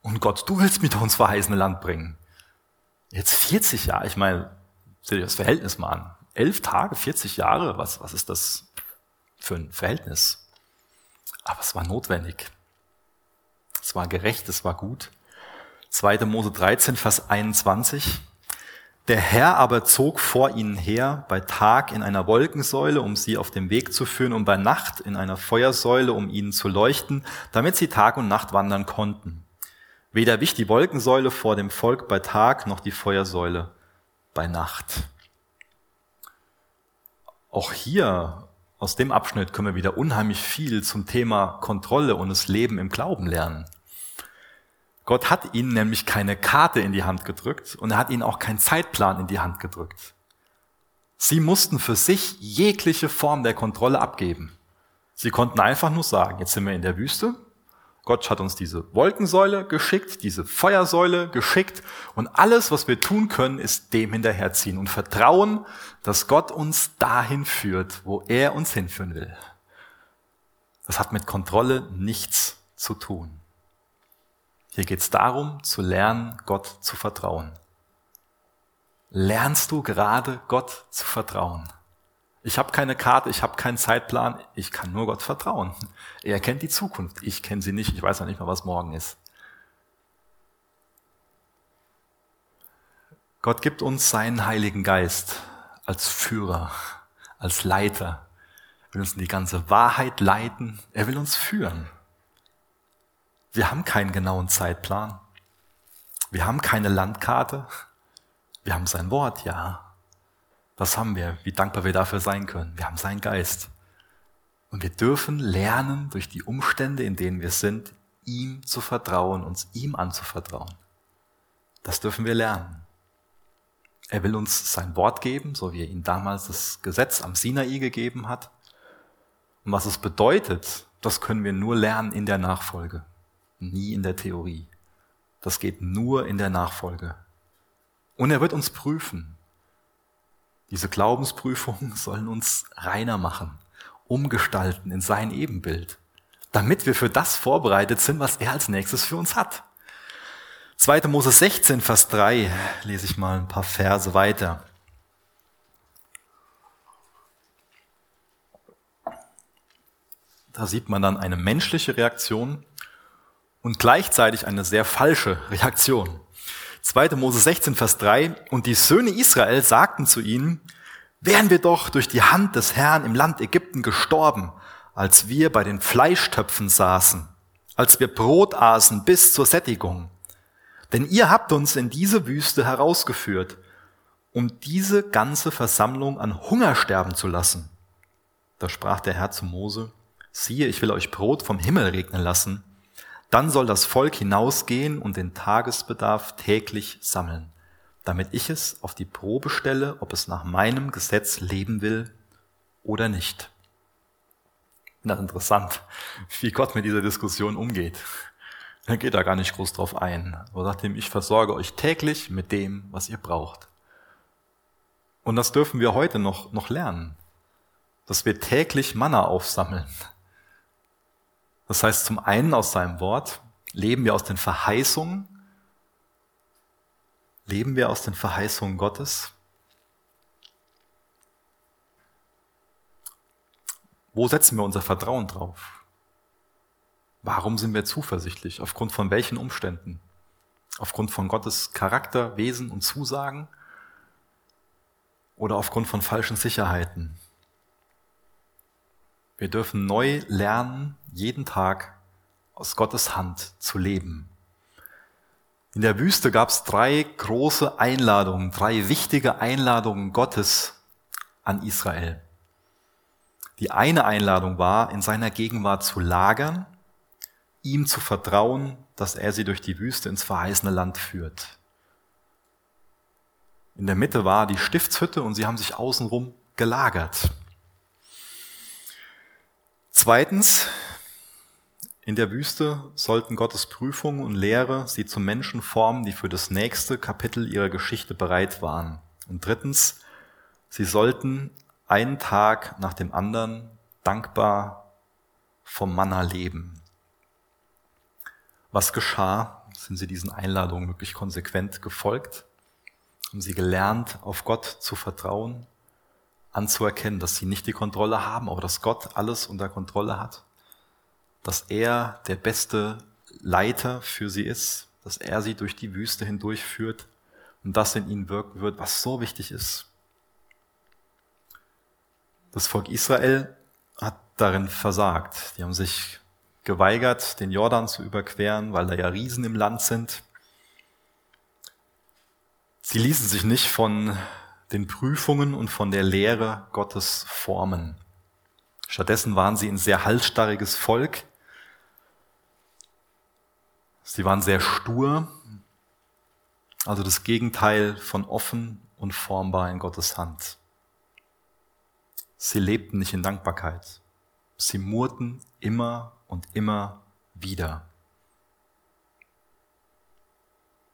Und Gott, du willst mich doch ins verheißene Land bringen. Jetzt 40 Jahre, ich meine, seht ihr das Verhältnis mal an. Elf Tage, 40 Jahre, was, was ist das für ein Verhältnis? Aber es war notwendig. Es war gerecht, es war gut. 2. Mose 13, Vers 21. Der Herr aber zog vor ihnen her, bei Tag in einer Wolkensäule, um sie auf dem Weg zu führen, und bei Nacht in einer Feuersäule, um ihnen zu leuchten, damit sie Tag und Nacht wandern konnten. Weder wich die Wolkensäule vor dem Volk bei Tag noch die Feuersäule bei Nacht. Auch hier aus dem Abschnitt können wir wieder unheimlich viel zum Thema Kontrolle und das Leben im Glauben lernen. Gott hat ihnen nämlich keine Karte in die Hand gedrückt und er hat ihnen auch keinen Zeitplan in die Hand gedrückt. Sie mussten für sich jegliche Form der Kontrolle abgeben. Sie konnten einfach nur sagen, jetzt sind wir in der Wüste, Gott hat uns diese Wolkensäule geschickt, diese Feuersäule geschickt und alles, was wir tun können, ist dem hinterherziehen und vertrauen, dass Gott uns dahin führt, wo er uns hinführen will. Das hat mit Kontrolle nichts zu tun. Hier geht es darum, zu lernen, Gott zu vertrauen. Lernst du gerade Gott zu vertrauen? Ich habe keine Karte, ich habe keinen Zeitplan, ich kann nur Gott vertrauen. Er kennt die Zukunft, ich kenne sie nicht, ich weiß noch nicht mal, was morgen ist. Gott gibt uns seinen Heiligen Geist als Führer, als Leiter. Er will uns in die ganze Wahrheit leiten, er will uns führen. Wir haben keinen genauen Zeitplan. Wir haben keine Landkarte. Wir haben sein Wort, ja. Das haben wir, wie dankbar wir dafür sein können. Wir haben seinen Geist. Und wir dürfen lernen, durch die Umstände, in denen wir sind, ihm zu vertrauen, uns ihm anzuvertrauen. Das dürfen wir lernen. Er will uns sein Wort geben, so wie er ihm damals das Gesetz am Sinai gegeben hat. Und was es bedeutet, das können wir nur lernen in der Nachfolge, nie in der Theorie. Das geht nur in der Nachfolge. Und er wird uns prüfen. Diese Glaubensprüfungen sollen uns reiner machen, umgestalten in sein Ebenbild, damit wir für das vorbereitet sind, was er als nächstes für uns hat. 2. Mose 16, Vers 3 lese ich mal ein paar Verse weiter. Da sieht man dann eine menschliche Reaktion und gleichzeitig eine sehr falsche Reaktion. 2. Mose 16, Vers 3. Und die Söhne Israel sagten zu ihnen, wären wir doch durch die Hand des Herrn im Land Ägypten gestorben, als wir bei den Fleischtöpfen saßen, als wir Brot aßen bis zur Sättigung. Denn ihr habt uns in diese Wüste herausgeführt, um diese ganze Versammlung an Hunger sterben zu lassen. Da sprach der Herr zu Mose, siehe, ich will euch Brot vom Himmel regnen lassen, dann soll das Volk hinausgehen und den Tagesbedarf täglich sammeln, damit ich es auf die Probe stelle, ob es nach meinem Gesetz leben will oder nicht. Na, interessant, wie Gott mit dieser Diskussion umgeht. Er geht da gar nicht groß drauf ein. Er sagt ihm, ich versorge euch täglich mit dem, was ihr braucht. Und das dürfen wir heute noch, noch lernen, dass wir täglich Manna aufsammeln das heißt, zum einen aus seinem Wort leben wir aus den Verheißungen, leben wir aus den Verheißungen Gottes. Wo setzen wir unser Vertrauen drauf? Warum sind wir zuversichtlich? Aufgrund von welchen Umständen? Aufgrund von Gottes Charakter, Wesen und Zusagen? Oder aufgrund von falschen Sicherheiten? Wir dürfen neu lernen, jeden Tag aus Gottes Hand zu leben. In der Wüste gab es drei große Einladungen, drei wichtige Einladungen Gottes an Israel. Die eine Einladung war, in seiner Gegenwart zu lagern, ihm zu vertrauen, dass er sie durch die Wüste ins verheißene Land führt. In der Mitte war die Stiftshütte und sie haben sich außenrum gelagert. Zweitens, In der Wüste sollten Gottes Prüfung und Lehre sie zu Menschen formen, die für das nächste Kapitel ihrer Geschichte bereit waren. Und drittens, sie sollten einen Tag nach dem anderen dankbar vom Manna leben. Was geschah? Sind sie diesen Einladungen wirklich konsequent gefolgt? Haben sie gelernt, auf Gott zu vertrauen, anzuerkennen, dass sie nicht die Kontrolle haben, aber dass Gott alles unter Kontrolle hat? Dass er der beste Leiter für sie ist, dass er sie durch die Wüste hindurch führt und das in ihnen wirken wird, was so wichtig ist. Das Volk Israel hat darin versagt. Die haben sich geweigert, den Jordan zu überqueren, weil da ja Riesen im Land sind. Sie ließen sich nicht von den Prüfungen und von der Lehre Gottes formen. Stattdessen waren sie ein sehr halsstarriges Volk, Sie waren sehr stur, also das Gegenteil von offen und formbar in Gottes Hand. Sie lebten nicht in Dankbarkeit. Sie murrten immer und immer wieder.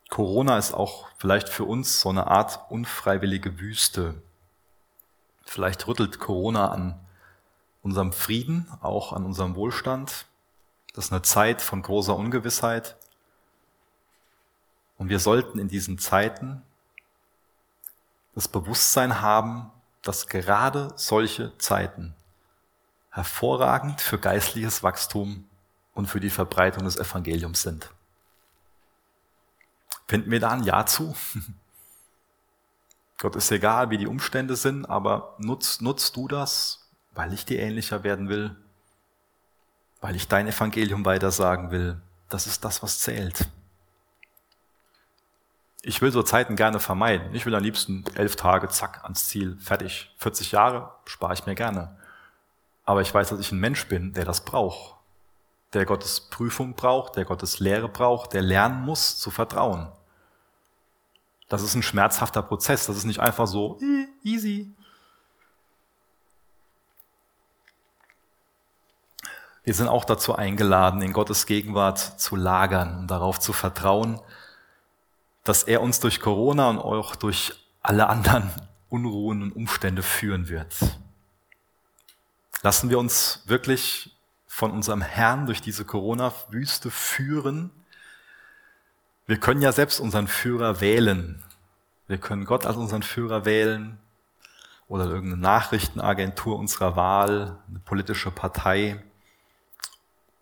Corona ist auch vielleicht für uns so eine Art unfreiwillige Wüste. Vielleicht rüttelt Corona an unserem Frieden, auch an unserem Wohlstand. Das ist eine Zeit von großer Ungewissheit. Und wir sollten in diesen Zeiten das Bewusstsein haben, dass gerade solche Zeiten hervorragend für geistliches Wachstum und für die Verbreitung des Evangeliums sind. Finden wir da ein Ja zu? Gott ist egal, wie die Umstände sind, aber nutzt, nutzt du das, weil ich dir ähnlicher werden will, weil ich dein Evangelium weitersagen will. Das ist das, was zählt. Ich will so Zeiten gerne vermeiden. Ich will am liebsten elf Tage, zack, ans Ziel, fertig. 40 Jahre spare ich mir gerne. Aber ich weiß, dass ich ein Mensch bin, der das braucht. Der Gottes Prüfung braucht, der Gottes Lehre braucht, der lernen muss zu vertrauen. Das ist ein schmerzhafter Prozess. Das ist nicht einfach so easy. Wir sind auch dazu eingeladen, in Gottes Gegenwart zu lagern und darauf zu vertrauen, dass er uns durch Corona und auch durch alle anderen Unruhen und Umstände führen wird. Lassen wir uns wirklich von unserem Herrn durch diese Corona-Wüste führen. Wir können ja selbst unseren Führer wählen. Wir können Gott als unseren Führer wählen oder irgendeine Nachrichtenagentur unserer Wahl, eine politische Partei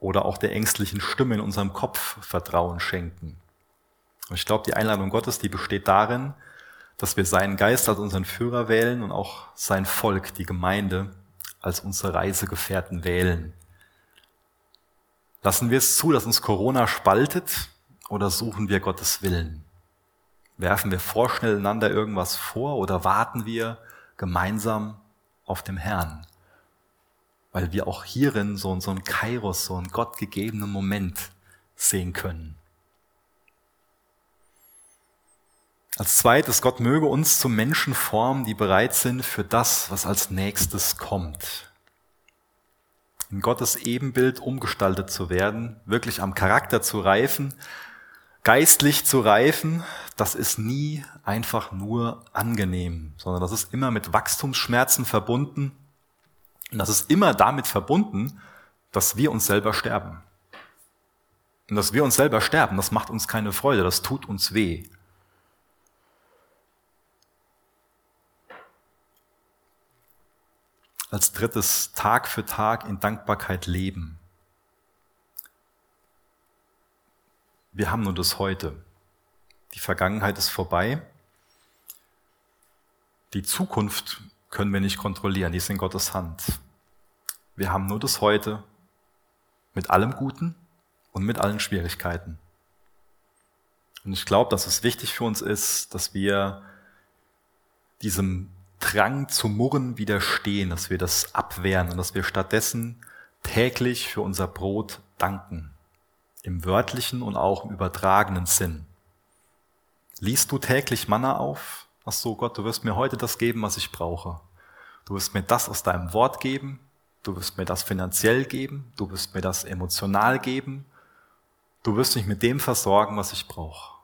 oder auch der ängstlichen Stimme in unserem Kopf Vertrauen schenken. Und ich glaube, die Einladung Gottes, die besteht darin, dass wir seinen Geist als unseren Führer wählen und auch sein Volk, die Gemeinde, als unsere Reisegefährten wählen. Lassen wir es zu, dass uns Corona spaltet oder suchen wir Gottes Willen? Werfen wir vorschnell einander irgendwas vor oder warten wir gemeinsam auf dem Herrn? Weil wir auch hierin so, so einen Kairos, so einen gottgegebenen Moment sehen können. Als zweites, Gott möge uns zu Menschen formen, die bereit sind für das, was als nächstes kommt. In Gottes Ebenbild umgestaltet zu werden, wirklich am Charakter zu reifen, geistlich zu reifen, das ist nie einfach nur angenehm, sondern das ist immer mit Wachstumsschmerzen verbunden. Und das ist immer damit verbunden, dass wir uns selber sterben. Und dass wir uns selber sterben, das macht uns keine Freude, das tut uns weh. Als drittes Tag für Tag in Dankbarkeit leben. Wir haben nur das Heute. Die Vergangenheit ist vorbei. Die Zukunft können wir nicht kontrollieren, die ist in Gottes Hand. Wir haben nur das Heute mit allem Guten und mit allen Schwierigkeiten. Und ich glaube, dass es wichtig für uns ist, dass wir diesem Drang zu murren widerstehen, dass wir das abwehren und dass wir stattdessen täglich für unser Brot danken. Im wörtlichen und auch im übertragenen Sinn. Liest du täglich Manna auf? Ach so, Gott, du wirst mir heute das geben, was ich brauche. Du wirst mir das aus deinem Wort geben Du wirst mir das finanziell geben, du wirst mir das emotional geben, du wirst mich mit dem versorgen, was ich brauche.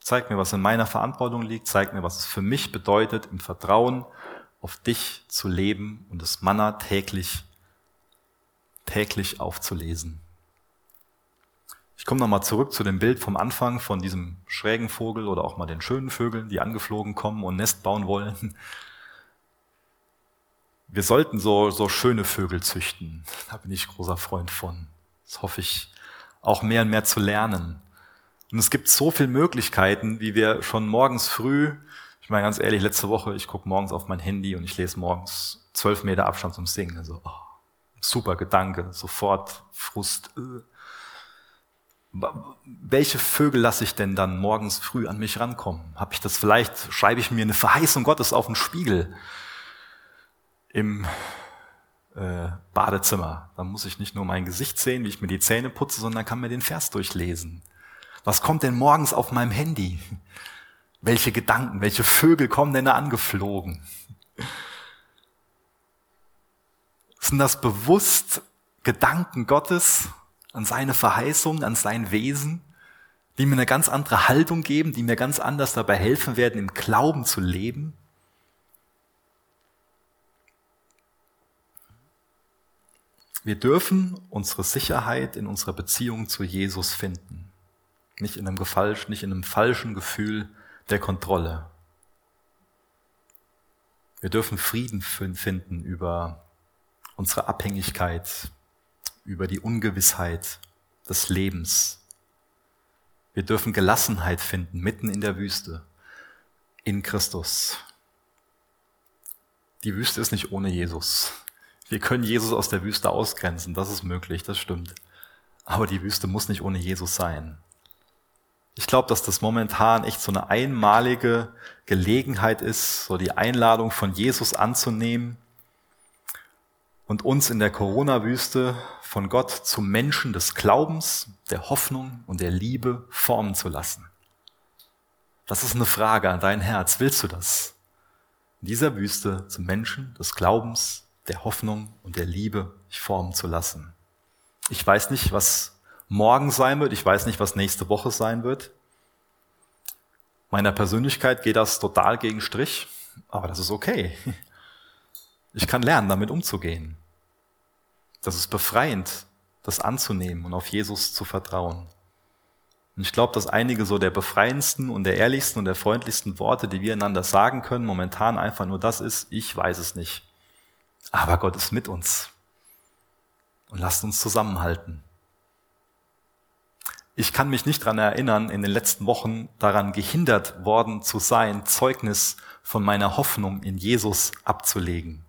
Zeig mir, was in meiner Verantwortung liegt, zeig mir, was es für mich bedeutet, im Vertrauen auf dich zu leben und das Manna täglich, täglich aufzulesen. Ich komme nochmal zurück zu dem Bild vom Anfang von diesem schrägen Vogel oder auch mal den schönen Vögeln, die angeflogen kommen und Nest bauen wollen. Wir sollten so, so schöne Vögel züchten. Da bin ich großer Freund von. Das hoffe ich auch mehr und mehr zu lernen. Und es gibt so viele Möglichkeiten, wie wir schon morgens früh, ich meine ganz ehrlich, letzte Woche, ich gucke morgens auf mein Handy und ich lese morgens zwölf Meter Abstand zum Singen. Also, oh, super Gedanke, sofort Frust. Äh welche Vögel lasse ich denn dann morgens früh an mich rankommen? Habe ich das vielleicht, schreibe ich mir eine Verheißung Gottes auf den Spiegel im äh, Badezimmer. Dann muss ich nicht nur mein Gesicht sehen, wie ich mir die Zähne putze, sondern kann mir den Vers durchlesen. Was kommt denn morgens auf meinem Handy? Welche Gedanken, welche Vögel kommen denn da angeflogen? Sind das bewusst Gedanken Gottes? An seine Verheißung, an sein Wesen, die mir eine ganz andere Haltung geben, die mir ganz anders dabei helfen werden, im Glauben zu leben. Wir dürfen unsere Sicherheit in unserer Beziehung zu Jesus finden. Nicht in einem, Gefalsch, nicht in einem falschen Gefühl der Kontrolle. Wir dürfen Frieden finden über unsere Abhängigkeit über die Ungewissheit des Lebens. Wir dürfen Gelassenheit finden mitten in der Wüste, in Christus. Die Wüste ist nicht ohne Jesus. Wir können Jesus aus der Wüste ausgrenzen, das ist möglich, das stimmt. Aber die Wüste muss nicht ohne Jesus sein. Ich glaube, dass das momentan echt so eine einmalige Gelegenheit ist, so die Einladung von Jesus anzunehmen und uns in der Corona-Wüste von Gott zum Menschen des Glaubens, der Hoffnung und der Liebe formen zu lassen. Das ist eine Frage an dein Herz. Willst du das? In dieser Wüste zum Menschen des Glaubens, der Hoffnung und der Liebe formen zu lassen. Ich weiß nicht, was morgen sein wird. Ich weiß nicht, was nächste Woche sein wird. Meiner Persönlichkeit geht das total gegen Strich, aber das ist okay. Ich kann lernen, damit umzugehen. Das ist befreiend, das anzunehmen und auf Jesus zu vertrauen. Und ich glaube, dass einige so der befreiendsten und der ehrlichsten und der freundlichsten Worte, die wir einander sagen können, momentan einfach nur das ist, ich weiß es nicht. Aber Gott ist mit uns. Und lasst uns zusammenhalten. Ich kann mich nicht daran erinnern, in den letzten Wochen daran gehindert worden zu sein, Zeugnis von meiner Hoffnung in Jesus abzulegen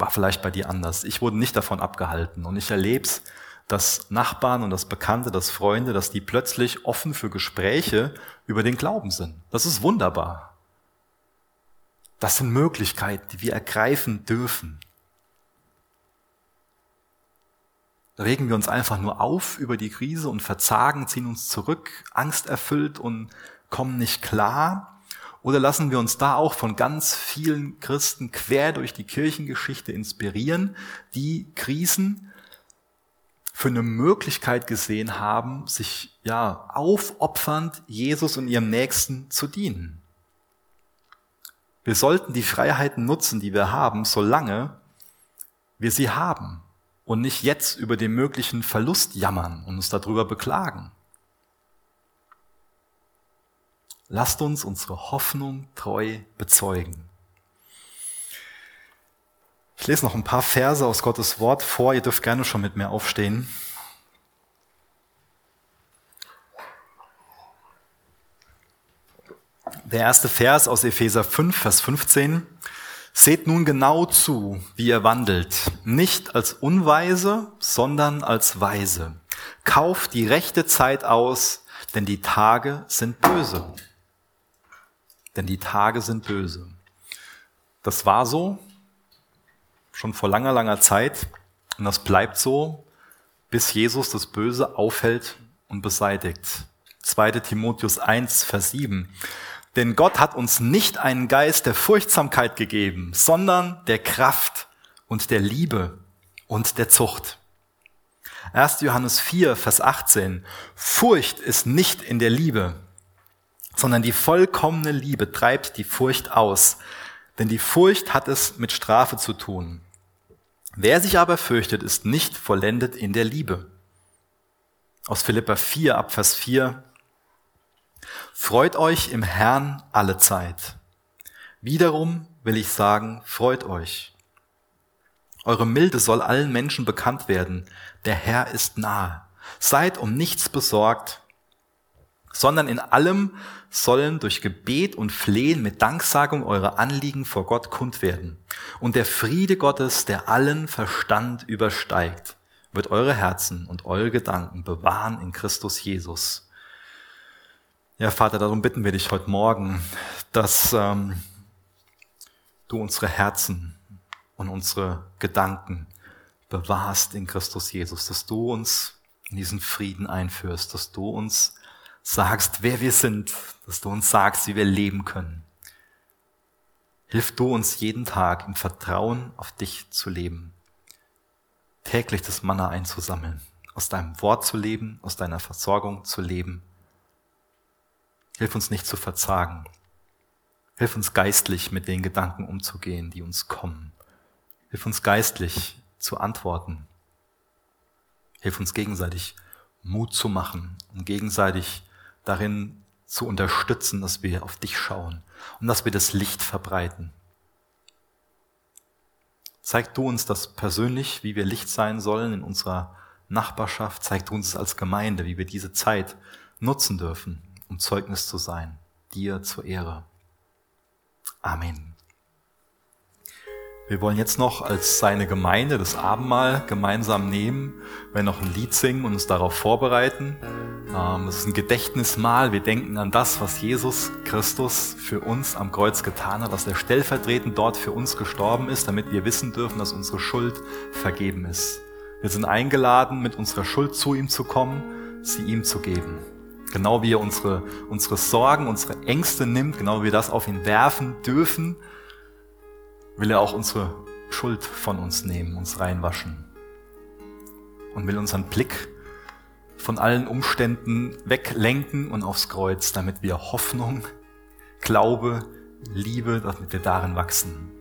war vielleicht bei dir anders. Ich wurde nicht davon abgehalten und ich erlebe es, dass Nachbarn und das Bekannte, dass Freunde, dass die plötzlich offen für Gespräche über den Glauben sind. Das ist wunderbar. Das sind Möglichkeiten, die wir ergreifen dürfen. Regen wir uns einfach nur auf über die Krise und verzagen, ziehen uns zurück, angsterfüllt und kommen nicht klar. Oder lassen wir uns da auch von ganz vielen Christen quer durch die Kirchengeschichte inspirieren, die Krisen für eine Möglichkeit gesehen haben, sich ja aufopfernd Jesus und ihrem Nächsten zu dienen. Wir sollten die Freiheiten nutzen, die wir haben, solange wir sie haben und nicht jetzt über den möglichen Verlust jammern und uns darüber beklagen. Lasst uns unsere Hoffnung treu bezeugen. Ich lese noch ein paar Verse aus Gottes Wort vor. Ihr dürft gerne schon mit mir aufstehen. Der erste Vers aus Epheser 5, Vers 15. Seht nun genau zu, wie ihr wandelt, nicht als Unweise, sondern als Weise. Kauft die rechte Zeit aus, denn die Tage sind böse denn die Tage sind böse. Das war so schon vor langer, langer Zeit und das bleibt so, bis Jesus das Böse aufhält und beseitigt. 2. Timotheus 1, Vers 7. Denn Gott hat uns nicht einen Geist der Furchtsamkeit gegeben, sondern der Kraft und der Liebe und der Zucht. 1. Johannes 4, Vers 18. Furcht ist nicht in der Liebe, sondern die vollkommene Liebe treibt die Furcht aus, denn die Furcht hat es mit Strafe zu tun. Wer sich aber fürchtet, ist nicht vollendet in der Liebe. Aus Philippa 4 ab Vers 4. Freut euch im Herrn alle Zeit. Wiederum will ich sagen, freut euch. Eure Milde soll allen Menschen bekannt werden. Der Herr ist nahe. Seid um nichts besorgt, sondern in allem sollen durch Gebet und Flehen mit Danksagung eure Anliegen vor Gott kund werden. Und der Friede Gottes, der allen Verstand übersteigt, wird eure Herzen und eure Gedanken bewahren in Christus Jesus. Ja, Vater, darum bitten wir dich heute Morgen, dass ähm, du unsere Herzen und unsere Gedanken bewahrst in Christus Jesus, dass du uns in diesen Frieden einführst, dass du uns sagst, wer wir sind, dass du uns sagst, wie wir leben können. Hilf du uns jeden Tag im Vertrauen auf dich zu leben, täglich das Manna einzusammeln, aus deinem Wort zu leben, aus deiner Versorgung zu leben. Hilf uns nicht zu verzagen. Hilf uns geistlich mit den Gedanken umzugehen, die uns kommen. Hilf uns geistlich zu antworten. Hilf uns gegenseitig Mut zu machen und gegenseitig darin zu unterstützen, dass wir auf dich schauen und dass wir das Licht verbreiten. Zeig du uns das persönlich, wie wir Licht sein sollen in unserer Nachbarschaft. Zeig du uns es als Gemeinde, wie wir diese Zeit nutzen dürfen, um Zeugnis zu sein, dir zur Ehre. Amen. Wir wollen jetzt noch als seine Gemeinde das Abendmahl gemeinsam nehmen, wir noch ein Lied singen und uns darauf vorbereiten. Ähm, das ist ein Gedächtnismahl. Wir denken an das, was Jesus Christus für uns am Kreuz getan hat, dass er stellvertretend dort für uns gestorben ist, damit wir wissen dürfen, dass unsere Schuld vergeben ist. Wir sind eingeladen, mit unserer Schuld zu ihm zu kommen, sie ihm zu geben. Genau wie er unsere, unsere Sorgen, unsere Ängste nimmt, genau wie wir das auf ihn werfen dürfen, will er auch unsere Schuld von uns nehmen, uns reinwaschen und will unseren Blick von allen Umständen weglenken und aufs Kreuz, damit wir Hoffnung, Glaube, Liebe, damit wir darin wachsen.